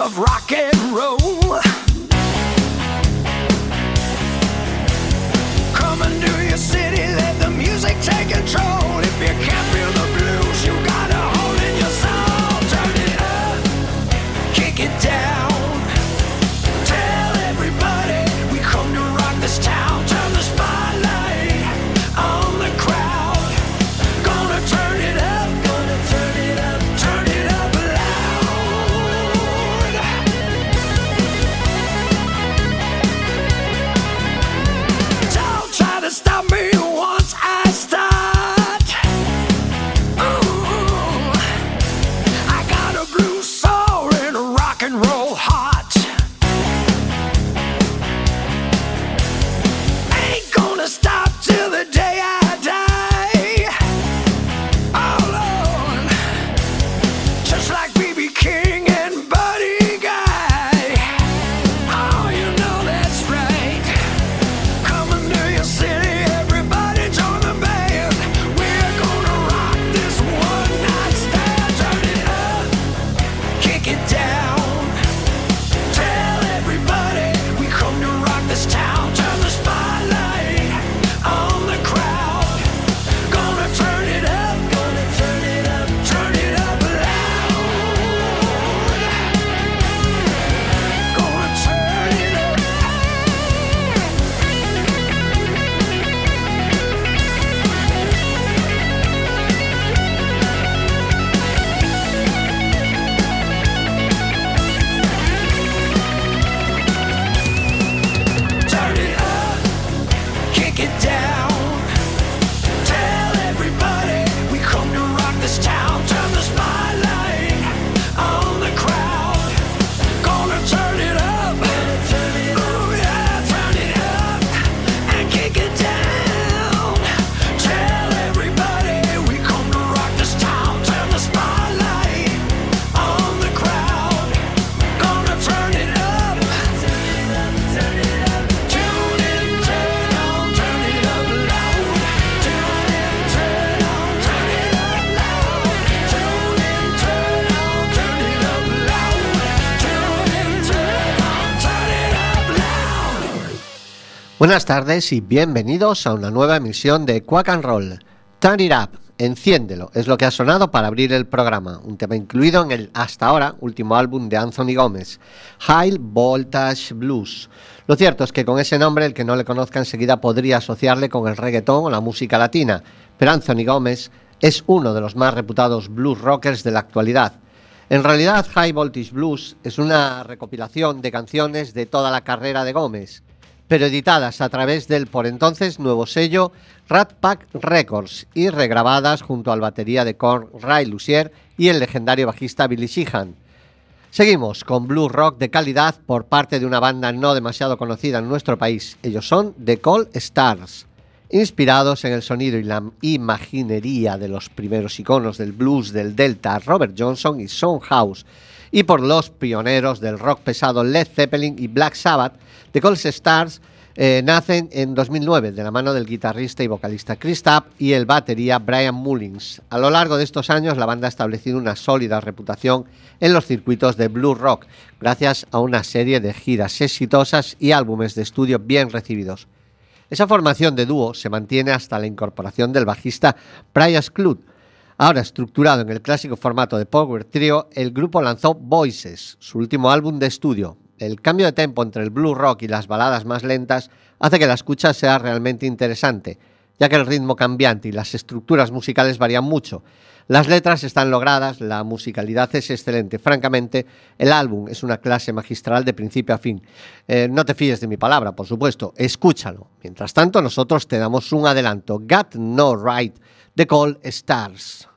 Of rock and roll. Coming to your city, let the music take control. If you can't feel Buenas tardes y bienvenidos a una nueva emisión de Quack and Roll. Turn it up, enciéndelo, es lo que ha sonado para abrir el programa, un tema incluido en el hasta ahora último álbum de Anthony Gómez, High Voltage Blues. Lo cierto es que con ese nombre el que no le conozca enseguida podría asociarle con el reggaetón o la música latina, pero Anthony Gómez es uno de los más reputados blues rockers de la actualidad. En realidad, High Voltage Blues es una recopilación de canciones de toda la carrera de Gómez, pero editadas a través del por entonces nuevo sello Rat Pack Records y regrabadas junto al batería de Korn Ray Lucier y el legendario bajista Billy Sheehan. Seguimos con blues rock de calidad por parte de una banda no demasiado conocida en nuestro país. Ellos son The Call Stars. Inspirados en el sonido y la imaginería de los primeros iconos del blues del Delta, Robert Johnson y Son House, y por los pioneros del rock pesado Led Zeppelin y Black Sabbath, The Cold Stars Eh, nacen en 2009 de la mano del guitarrista y vocalista Chris Tapp y el batería Brian Mullins. A lo largo de estos años la banda ha establecido una sólida reputación en los circuitos de blue rock gracias a una serie de giras exitosas y álbumes de estudio bien recibidos. Esa formación de dúo se mantiene hasta la incorporación del bajista Brian Clud. Ahora estructurado en el clásico formato de Power Trio, el grupo lanzó Voices, su último álbum de estudio, el cambio de tempo entre el blue rock y las baladas más lentas hace que la escucha sea realmente interesante, ya que el ritmo cambiante y las estructuras musicales varían mucho. Las letras están logradas, la musicalidad es excelente. Francamente, el álbum es una clase magistral de principio a fin. Eh, no te fíes de mi palabra, por supuesto, escúchalo. Mientras tanto, nosotros te damos un adelanto. Got No Right, de Call Stars.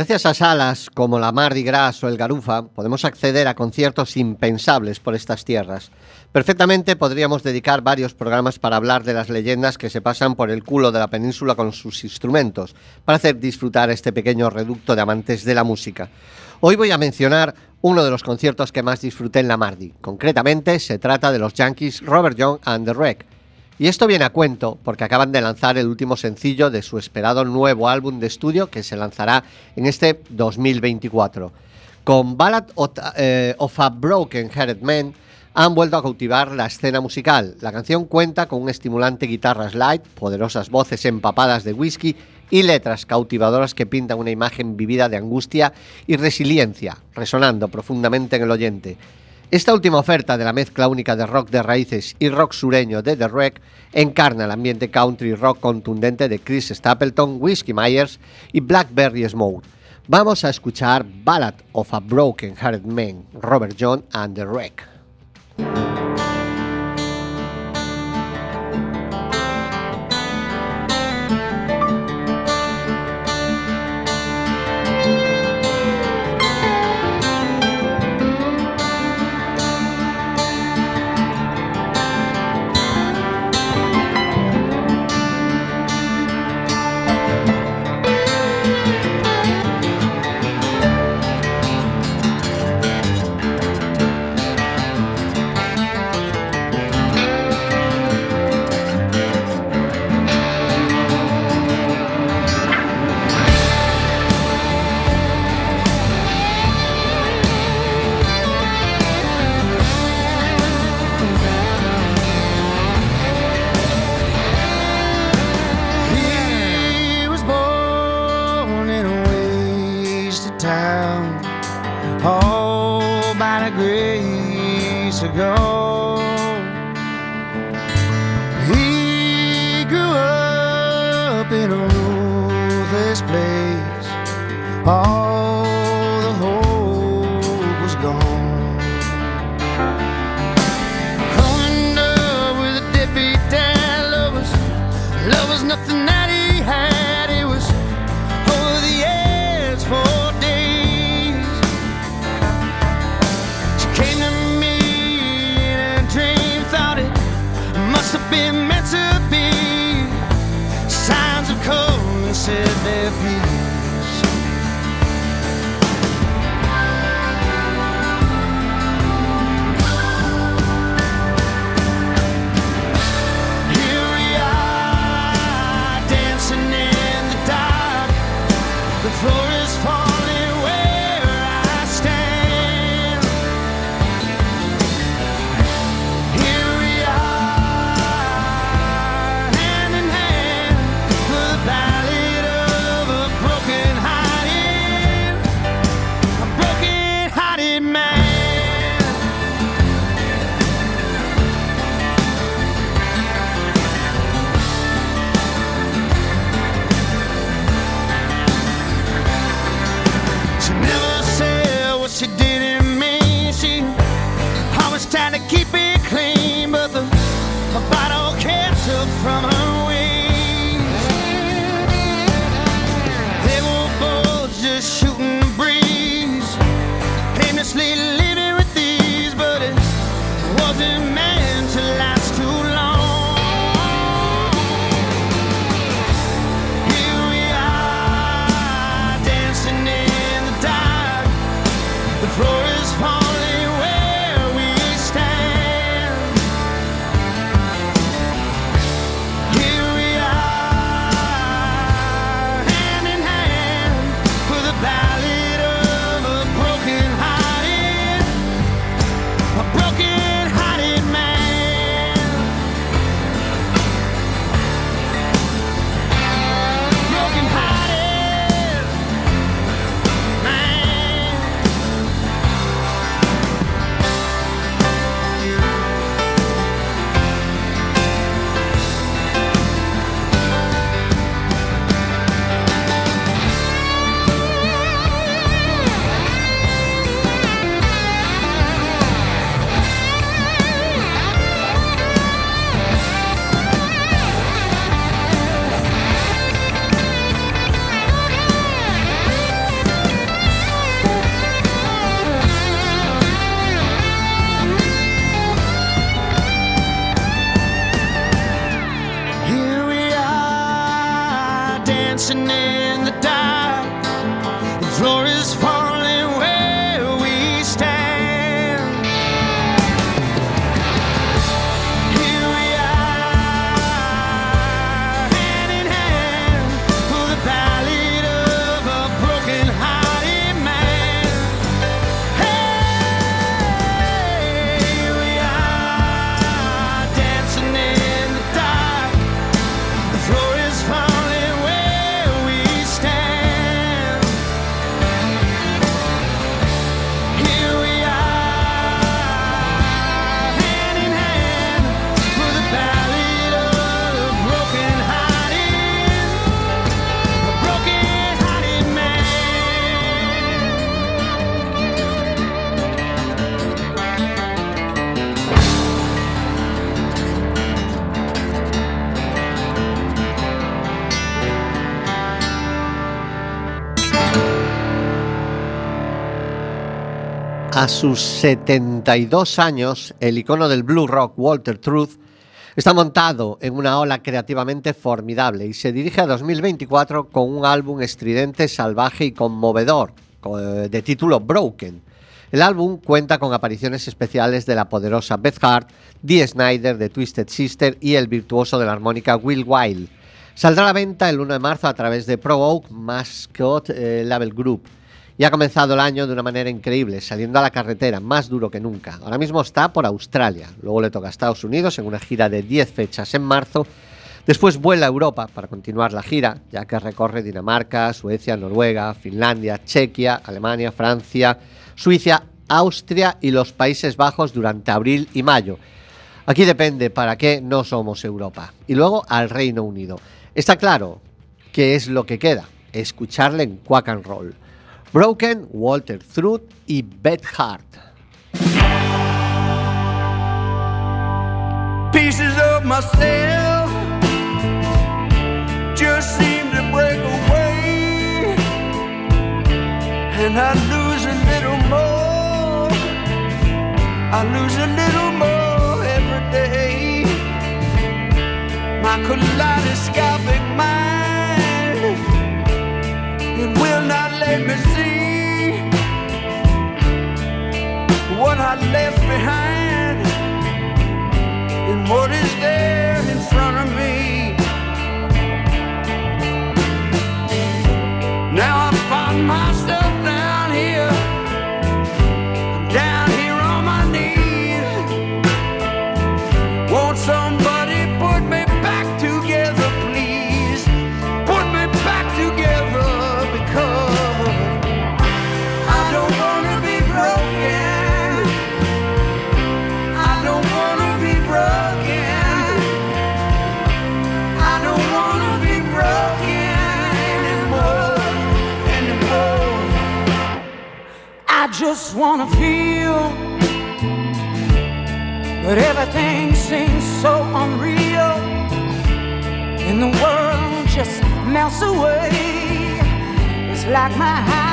Gracias a salas como la Mardi Gras o el Garufa, podemos acceder a conciertos impensables por estas tierras. Perfectamente podríamos dedicar varios programas para hablar de las leyendas que se pasan por el culo de la península con sus instrumentos, para hacer disfrutar este pequeño reducto de amantes de la música. Hoy voy a mencionar uno de los conciertos que más disfruté en la Mardi. Concretamente, se trata de los Yankees Robert Young and the Wreck. Y esto viene a cuento porque acaban de lanzar el último sencillo de su esperado nuevo álbum de estudio que se lanzará en este 2024. Con Ballad of, eh, of a Broken Hearted Man han vuelto a cautivar la escena musical. La canción cuenta con un estimulante guitarra slide, poderosas voces empapadas de whisky y letras cautivadoras que pintan una imagen vivida de angustia y resiliencia, resonando profundamente en el oyente. Esta última oferta de la mezcla única de rock de raíces y rock sureño de The Wreck encarna el ambiente country rock contundente de Chris Stapleton, Whiskey Myers y Blackberry Smoke. Vamos a escuchar Ballad of a Broken Hearted Man, Robert John and The Wreck. Sus 72 años, el icono del blue rock, Walter Truth, está montado en una ola creativamente formidable y se dirige a 2024 con un álbum estridente, salvaje y conmovedor, co- de título Broken. El álbum cuenta con apariciones especiales de la poderosa Beth Hart, Dee Snyder de Twisted Sister y el virtuoso de la armónica Will Wild. Saldrá a la venta el 1 de marzo a través de Pro Oak Mascot eh, Label Group. Y ha comenzado el año de una manera increíble, saliendo a la carretera, más duro que nunca. Ahora mismo está por Australia, luego le toca a Estados Unidos en una gira de 10 fechas en marzo. Después vuela a Europa para continuar la gira, ya que recorre Dinamarca, Suecia, Noruega, Finlandia, Chequia, Alemania, Francia, Suiza, Austria y los Países Bajos durante abril y mayo. Aquí depende para qué no somos Europa. Y luego al Reino Unido. Está claro qué es lo que queda. Escucharle en Quack and Roll. Broken, Walter Truth y Beth Hart. Pieces of myself just seem to break away, and I lose a little more. I lose a little more every day. My kaleidoscopic mind let me see what I left behind and what is there just wanna feel, but everything seems so unreal, and the world just melts away. It's like my heart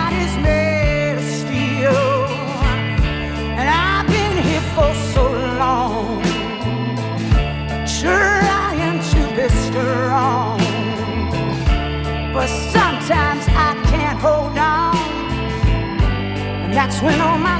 when all my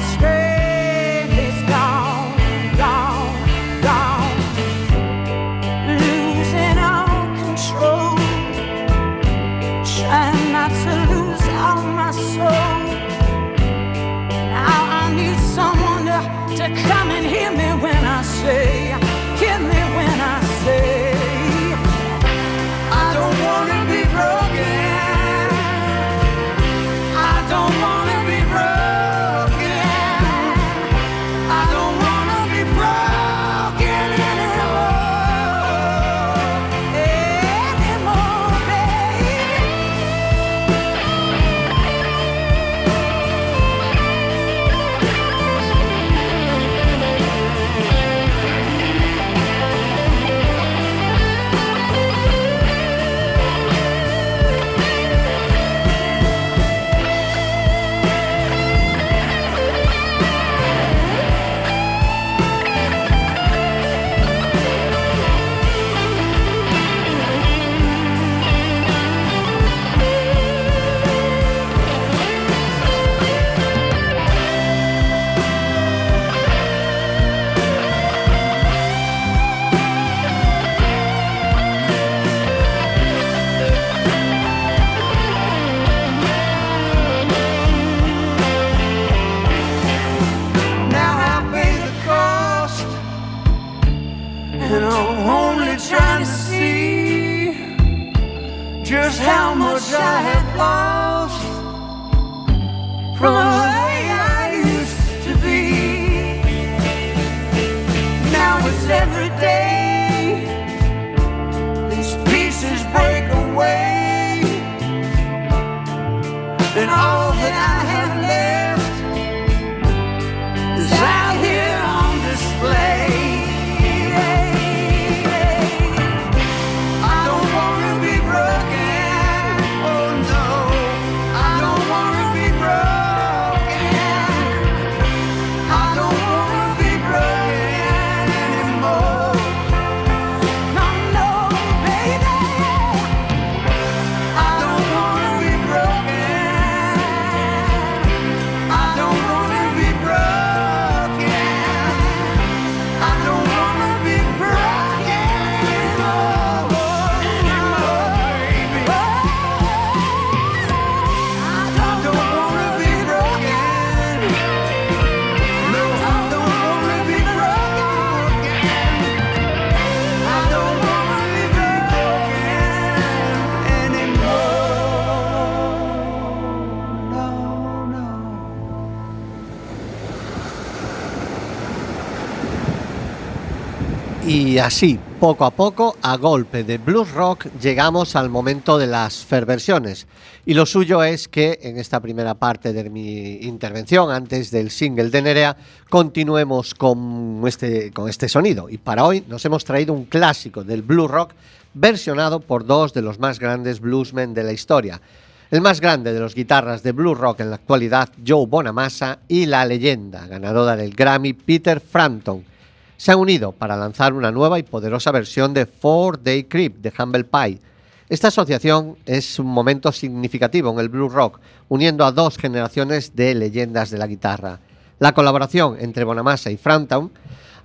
I'm trying to see just how much I have lost from the way I used to be. Now it's every day these pieces break away, and all that I have left Y así, poco a poco, a golpe de blues rock, llegamos al momento de las versiones. Y lo suyo es que en esta primera parte de mi intervención, antes del single de Nerea, continuemos con este, con este sonido. Y para hoy nos hemos traído un clásico del blues rock versionado por dos de los más grandes bluesmen de la historia. El más grande de los guitarras de blues rock en la actualidad, Joe Bonamassa, y la leyenda ganadora del Grammy, Peter Frampton se han unido para lanzar una nueva y poderosa versión de Four Day Creep de Humble Pie. Esta asociación es un momento significativo en el blues rock, uniendo a dos generaciones de leyendas de la guitarra. La colaboración entre Bonamassa y Frampton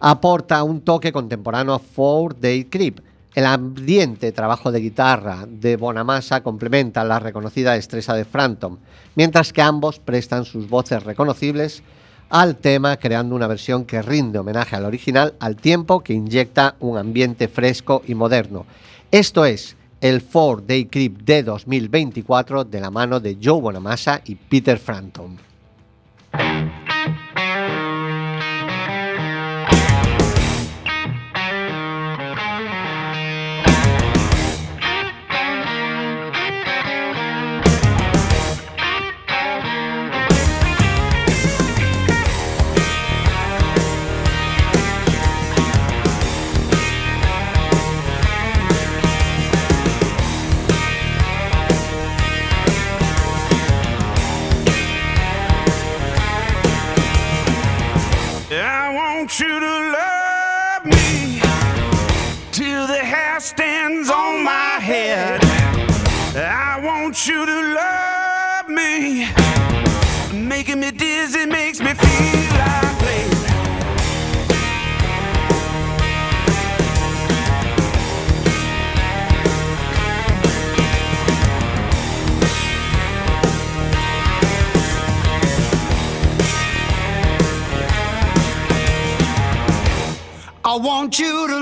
aporta un toque contemporáneo a Four Day Creep. El ambiente trabajo de guitarra de Bonamassa complementa la reconocida destreza de Frampton, mientras que ambos prestan sus voces reconocibles al tema, creando una versión que rinde homenaje al original al tiempo que inyecta un ambiente fresco y moderno. Esto es el 4 Day Creep de 2024 de la mano de Joe Bonamassa y Peter Frampton. I want you to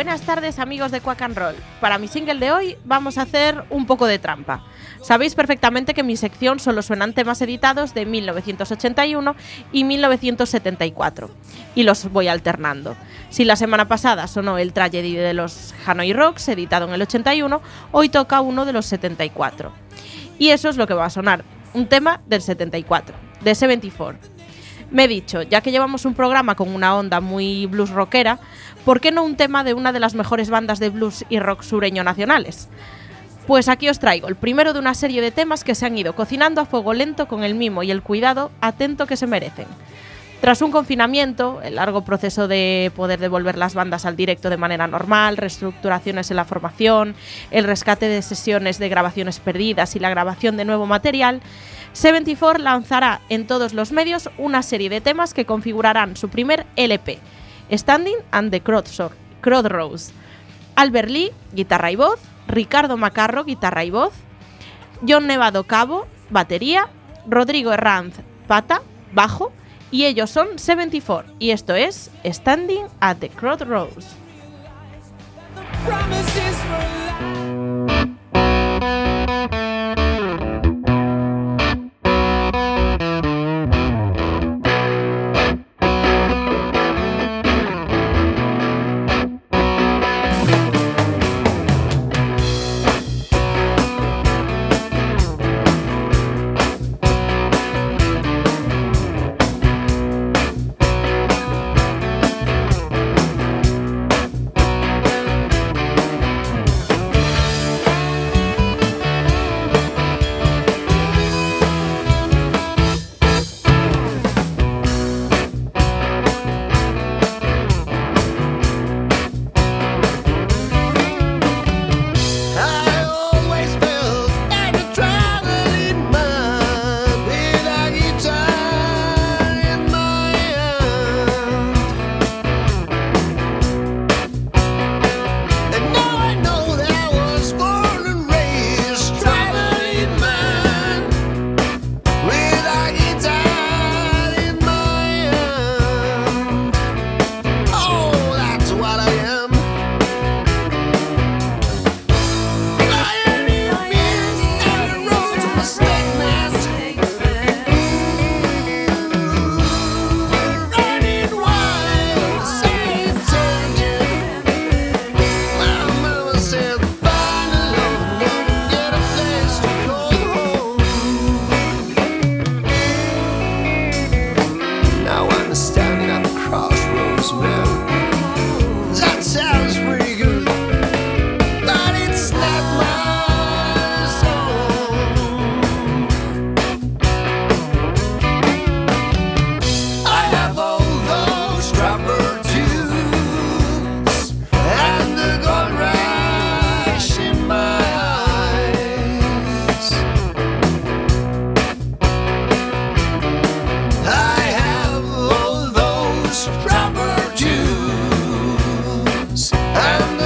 Buenas tardes amigos de Quack and Roll. Para mi single de hoy vamos a hacer un poco de trampa. Sabéis perfectamente que en mi sección solo suenan temas editados de 1981 y 1974 y los voy alternando. Si la semana pasada sonó el Tragedy de los Hanoi Rocks editado en el 81, hoy toca uno de los 74. Y eso es lo que va a sonar, un tema del 74, de 74. Me he dicho, ya que llevamos un programa con una onda muy blues rockera, ¿por qué no un tema de una de las mejores bandas de blues y rock sureño nacionales? Pues aquí os traigo el primero de una serie de temas que se han ido cocinando a fuego lento con el mimo y el cuidado atento que se merecen. Tras un confinamiento, el largo proceso de poder devolver las bandas al directo de manera normal, reestructuraciones en la formación, el rescate de sesiones de grabaciones perdidas y la grabación de nuevo material, 74 lanzará en todos los medios una serie de temas que configurarán su primer LP, Standing and the Crossroads. Albert Lee, guitarra y voz, Ricardo Macarro, guitarra y voz, John Nevado Cabo, batería, Rodrigo Herranz, pata, bajo, y ellos son 74, y esto es Standing at the Crossroads. hands and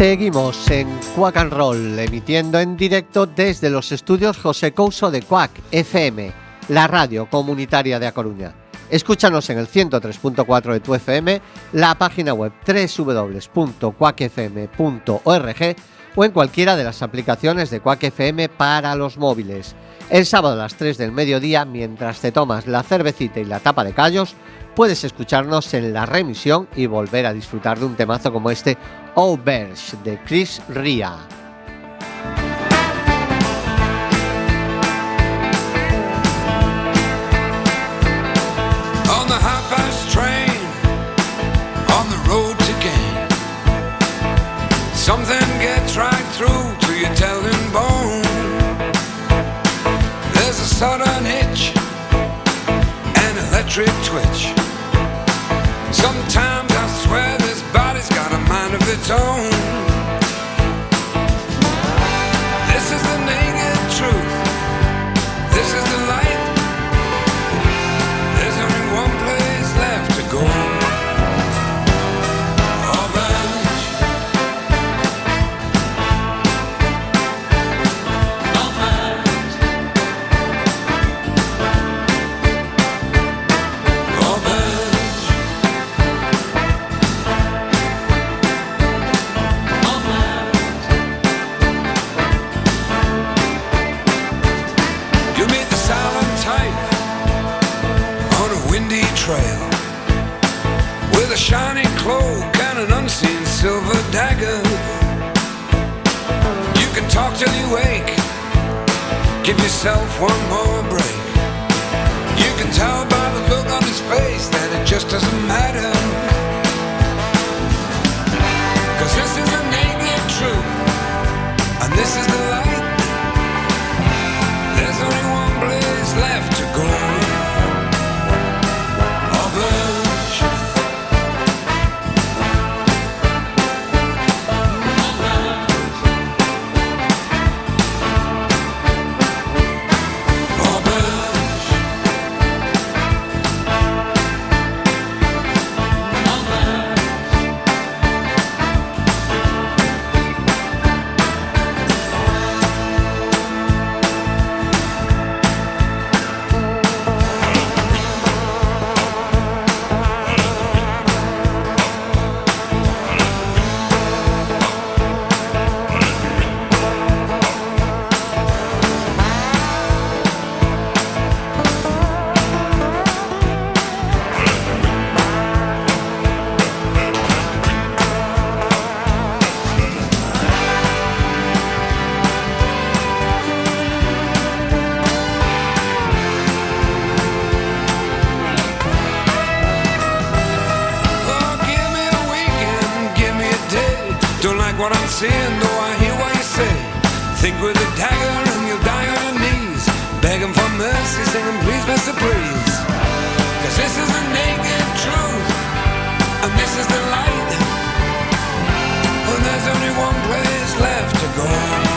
Seguimos en Quack and Roll, emitiendo en directo desde los estudios José Couso de Quack FM, la radio comunitaria de A Coruña. Escúchanos en el 103.4 de tu FM, la página web www.quackfm.org o en cualquiera de las aplicaciones de Quack FM para los móviles. El sábado a las 3 del mediodía, mientras te tomas la cervecita y la tapa de callos, puedes escucharnos en la remisión y volver a disfrutar de un temazo como este Auberge de Chris Ria. Something gets right through to your telling bone. There's a sudden hitch, an electric twitch. don't give yourself one more break. You can tell by the look on his face that it just doesn't matter. Cause this is the naked truth, and this is the light. A dagger and you'll die on your knees. Begging for mercy, singing, please, Mr. Please. Cause this is the naked truth, and this is the light. And there's only one place left to go.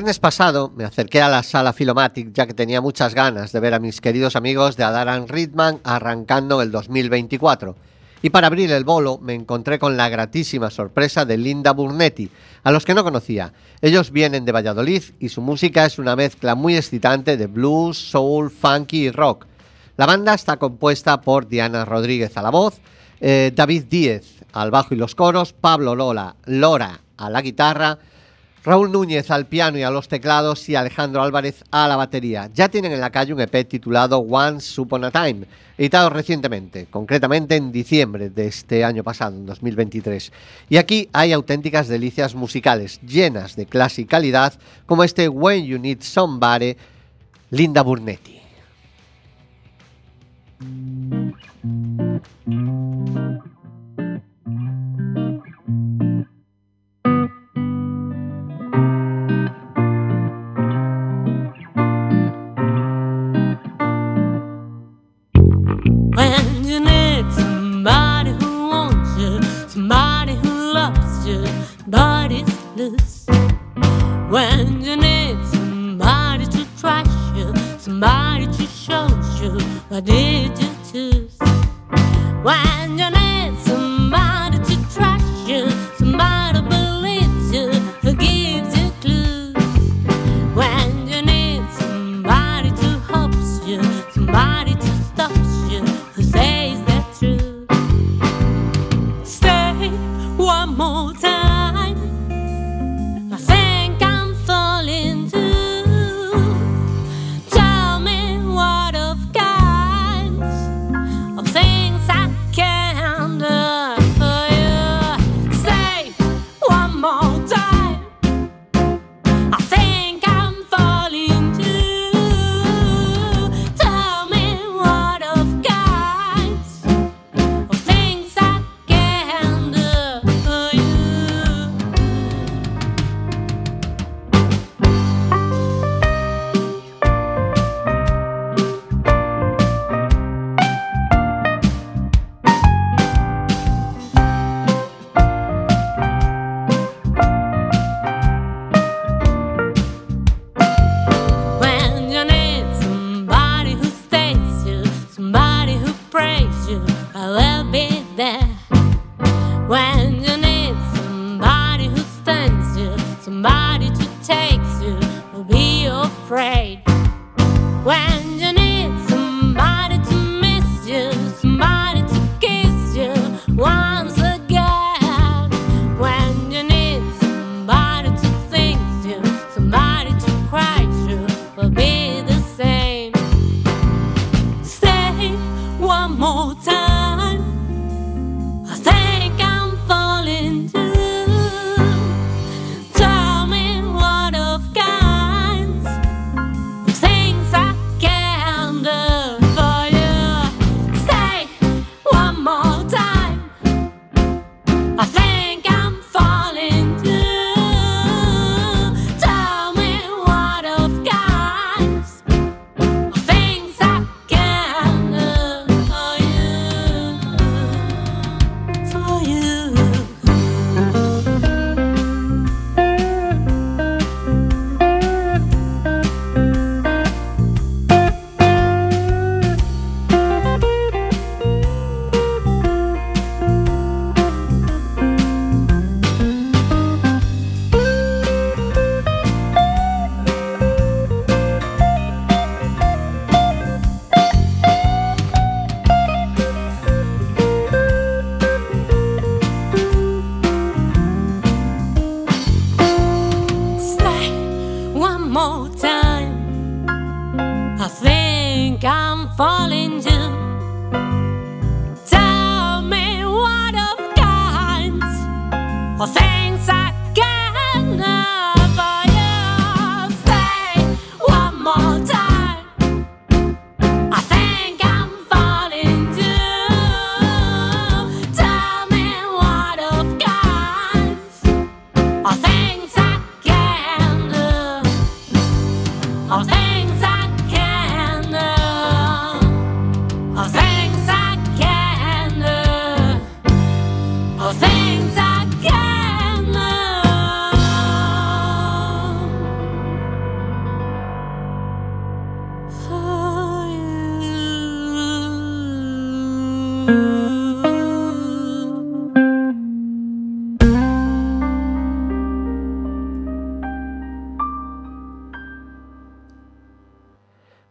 viernes pasado me acerqué a la sala Filomatic ya que tenía muchas ganas de ver a mis queridos amigos de Adaran Ritman arrancando el 2024. Y para abrir el bolo me encontré con la gratísima sorpresa de Linda Burnetti, a los que no conocía. Ellos vienen de Valladolid y su música es una mezcla muy excitante de blues, soul, funky y rock. La banda está compuesta por Diana Rodríguez a la voz, eh, David Díez al bajo y los coros, Pablo Lola, Lora a la guitarra, Raúl Núñez al piano y a los teclados y Alejandro Álvarez a la batería. Ya tienen en la calle un EP titulado Once Upon a Time, editado recientemente, concretamente en diciembre de este año pasado, en 2023. Y aquí hay auténticas delicias musicales, llenas de clasicalidad, como este When You Need Somebody, Linda Burnetti. Why did you?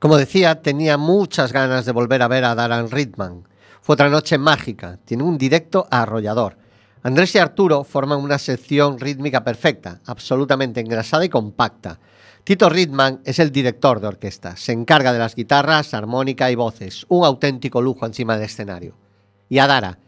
Como decía, tenía muchas ganas de volver a ver a Darren Ridman. Fue otra noche mágica, tiene un directo arrollador. Andrés y Arturo forman una sección rítmica perfecta, absolutamente engrasada y compacta. Tito Ridman es el director de orquesta, se encarga de las guitarras, armónica y voces, un auténtico lujo encima del escenario. Y Adara,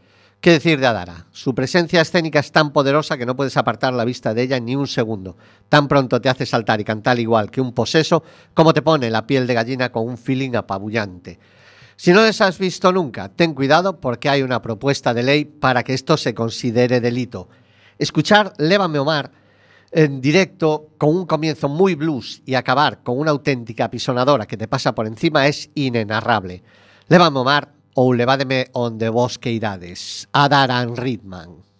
¿qué decir de Adara? Su presencia escénica es tan poderosa que no puedes apartar la vista de ella ni un segundo. Tan pronto te hace saltar y cantar igual que un poseso, como te pone la piel de gallina con un feeling apabullante. Si no les has visto nunca, ten cuidado porque hay una propuesta de ley para que esto se considere delito. Escuchar Lévame Omar en directo con un comienzo muy blues y acabar con una auténtica pisonadora que te pasa por encima es inenarrable. Lévame Omar ou levádeme onde vos queirades. A Daran Ritman.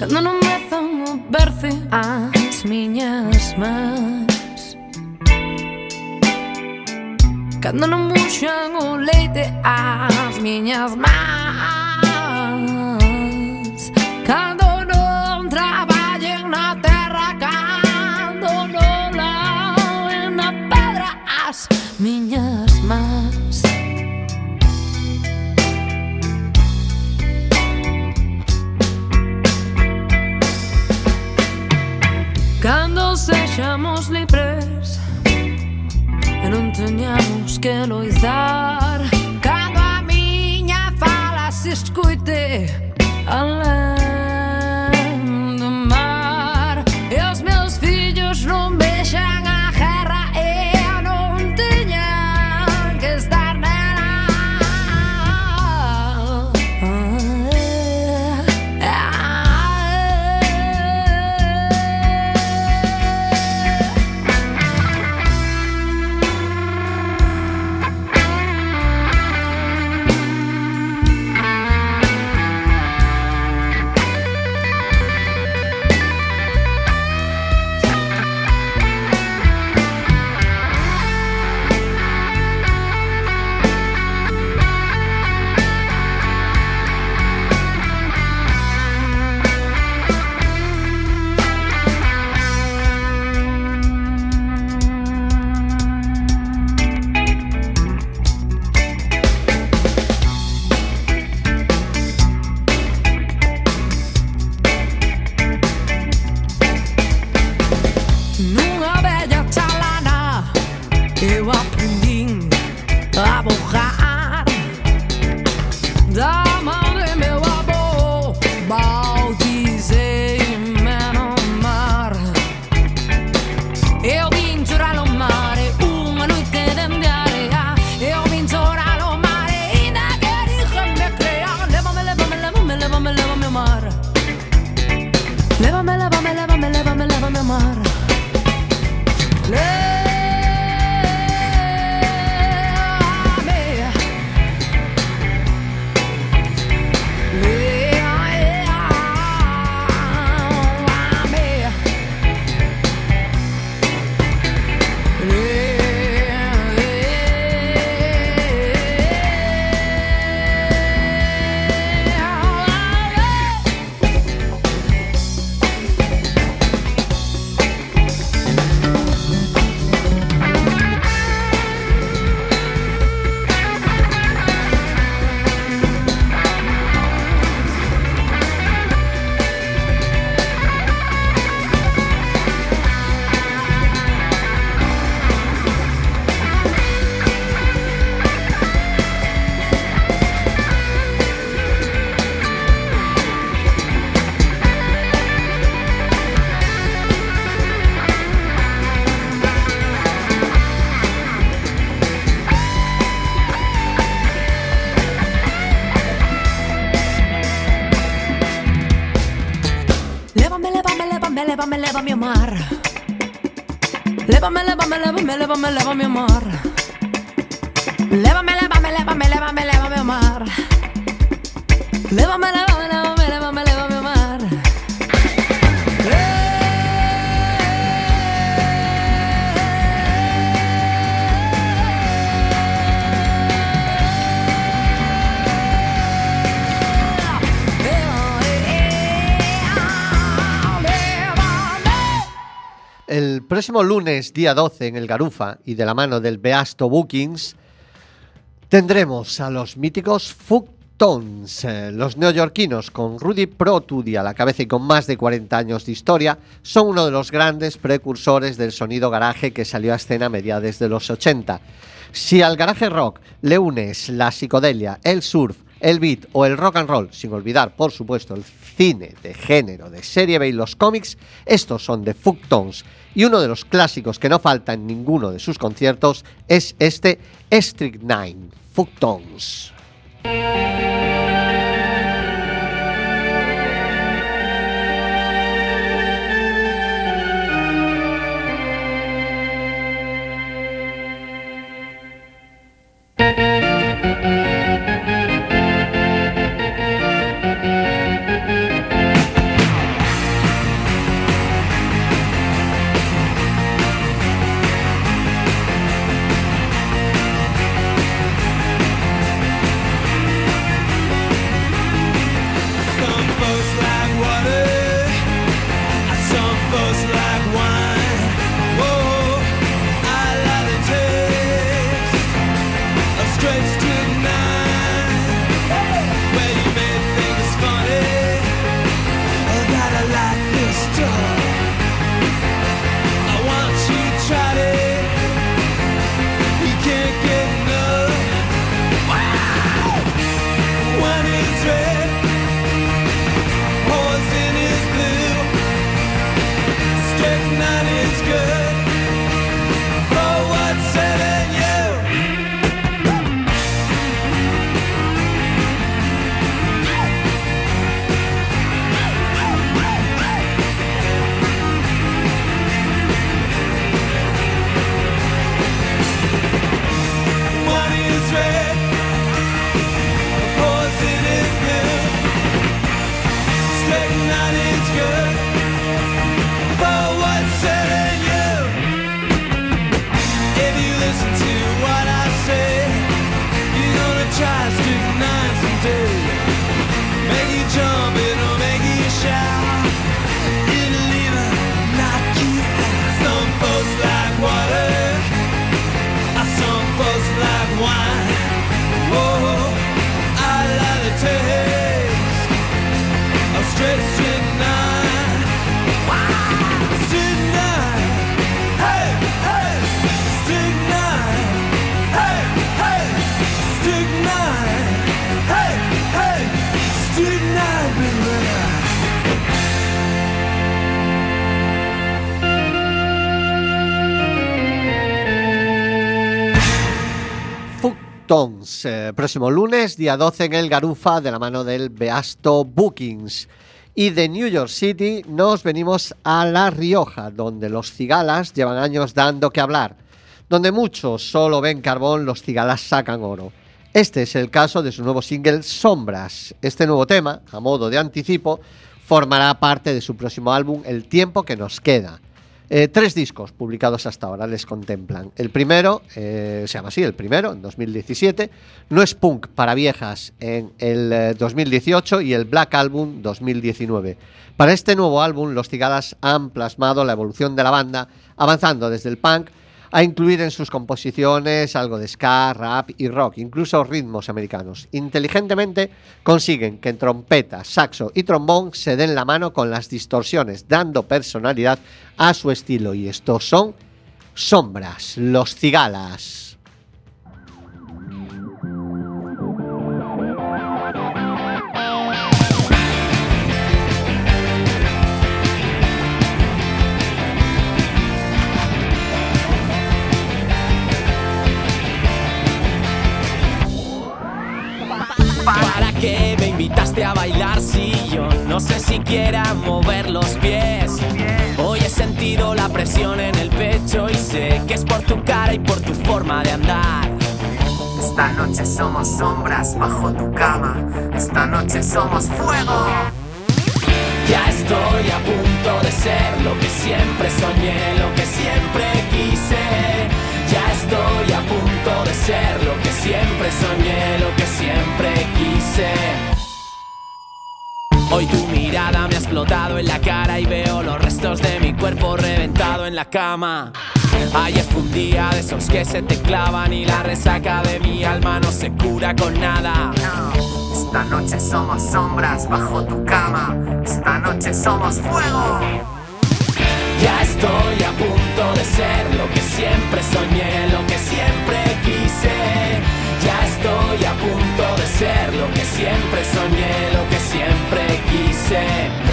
Cando non mezan o berce as miñas mans Cando non muxan o leite as miñas mans Cando non traballen na terra Cando non laven na pedra as miñas sexamos libres. E non teñamos que loizar Cando a miña fala se escuite Alén lévame, lévame, Omar. Lévame, lévame, lévame, lévame, lévame, Omar. Lévame, lévame, lévame, lévame, lévame, Omar. Lévame, lévame, lévame, El próximo lunes, día 12, en el Garufa y de la mano del Beasto Bookings, tendremos a los míticos Fucktons, eh, los neoyorquinos con Rudy Protudi a la cabeza y con más de 40 años de historia, son uno de los grandes precursores del sonido garaje que salió a escena a mediados de los 80. Si al garaje rock le unes la psicodelia, el surf, el beat o el rock and roll, sin olvidar, por supuesto, el cine de género, de serie B y los cómics, estos son de Fucktons. Y uno de los clásicos que no falta en ninguno de sus conciertos es este Strychnine, Fucktons. Some Eh, próximo lunes, día 12 en el Garufa, de la mano del Beasto Bookings. Y de New York City nos venimos a La Rioja, donde los cigalas llevan años dando que hablar. Donde muchos solo ven carbón, los cigalas sacan oro. Este es el caso de su nuevo single Sombras. Este nuevo tema, a modo de anticipo, formará parte de su próximo álbum El tiempo que nos queda. Eh, tres discos publicados hasta ahora les contemplan. El primero, eh, se llama así, el primero, en 2017, No es Punk para Viejas en el eh, 2018 y el Black Album 2019. Para este nuevo álbum, los cigalas han plasmado la evolución de la banda, avanzando desde el punk a incluir en sus composiciones algo de ska, rap y rock, incluso ritmos americanos. Inteligentemente consiguen que en trompeta, saxo y trombón se den la mano con las distorsiones, dando personalidad a su estilo. Y estos son Sombras, los cigalas. Invitaste a bailar si yo no sé siquiera mover los pies? Hoy he sentido la presión en el pecho y sé que es por tu cara y por tu forma de andar. Esta noche somos sombras bajo tu cama, esta noche somos fuego. Ya estoy a punto de ser lo que siempre soñé, lo que siempre quise. Ya estoy a punto de ser lo que siempre soñé, lo que siempre quise. Hoy tu mirada me ha explotado en la cara y veo los restos de mi cuerpo reventado en la cama. Ayer fue un día de esos que se te clavan y la resaca de mi alma no se cura con nada. Esta noche somos sombras bajo tu cama. Esta noche somos fuego. Ya estoy a punto de ser lo que siempre soñé, lo que siempre quise. Ya estoy a punto de ser lo que siempre soñé, lo que siempre quise.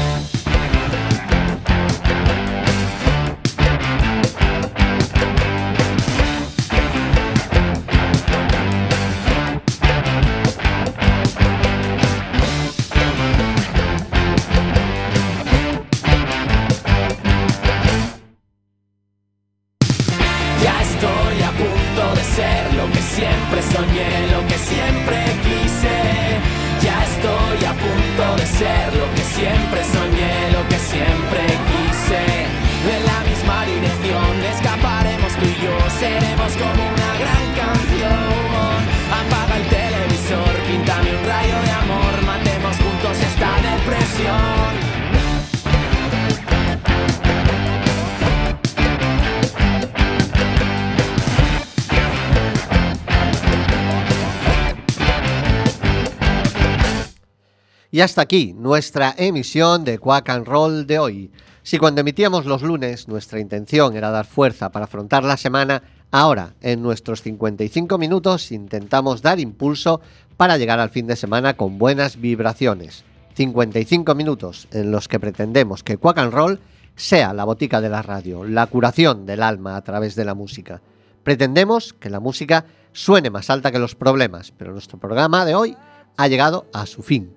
Y hasta aquí nuestra emisión de Quack and Roll de hoy. Si cuando emitíamos los lunes nuestra intención era dar fuerza para afrontar la semana, ahora en nuestros 55 minutos intentamos dar impulso para llegar al fin de semana con buenas vibraciones. 55 minutos en los que pretendemos que Quack and Roll sea la botica de la radio, la curación del alma a través de la música. Pretendemos que la música suene más alta que los problemas, pero nuestro programa de hoy ha llegado a su fin.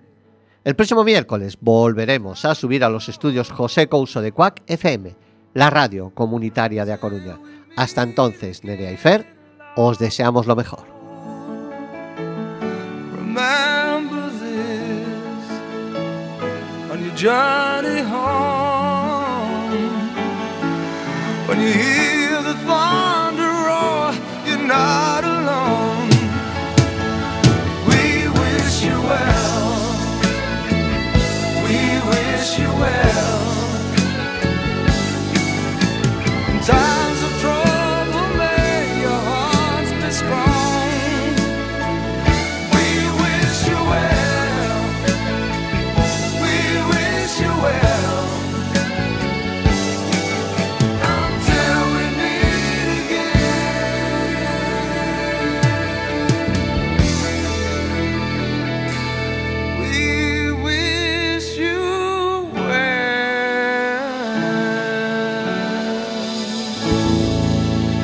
El próximo miércoles volveremos a subir a los estudios José Couso de Cuac FM, la radio comunitaria de A Coruña. Hasta entonces, Nerea y Fer, os deseamos lo mejor. When you hear the thunder wish you well.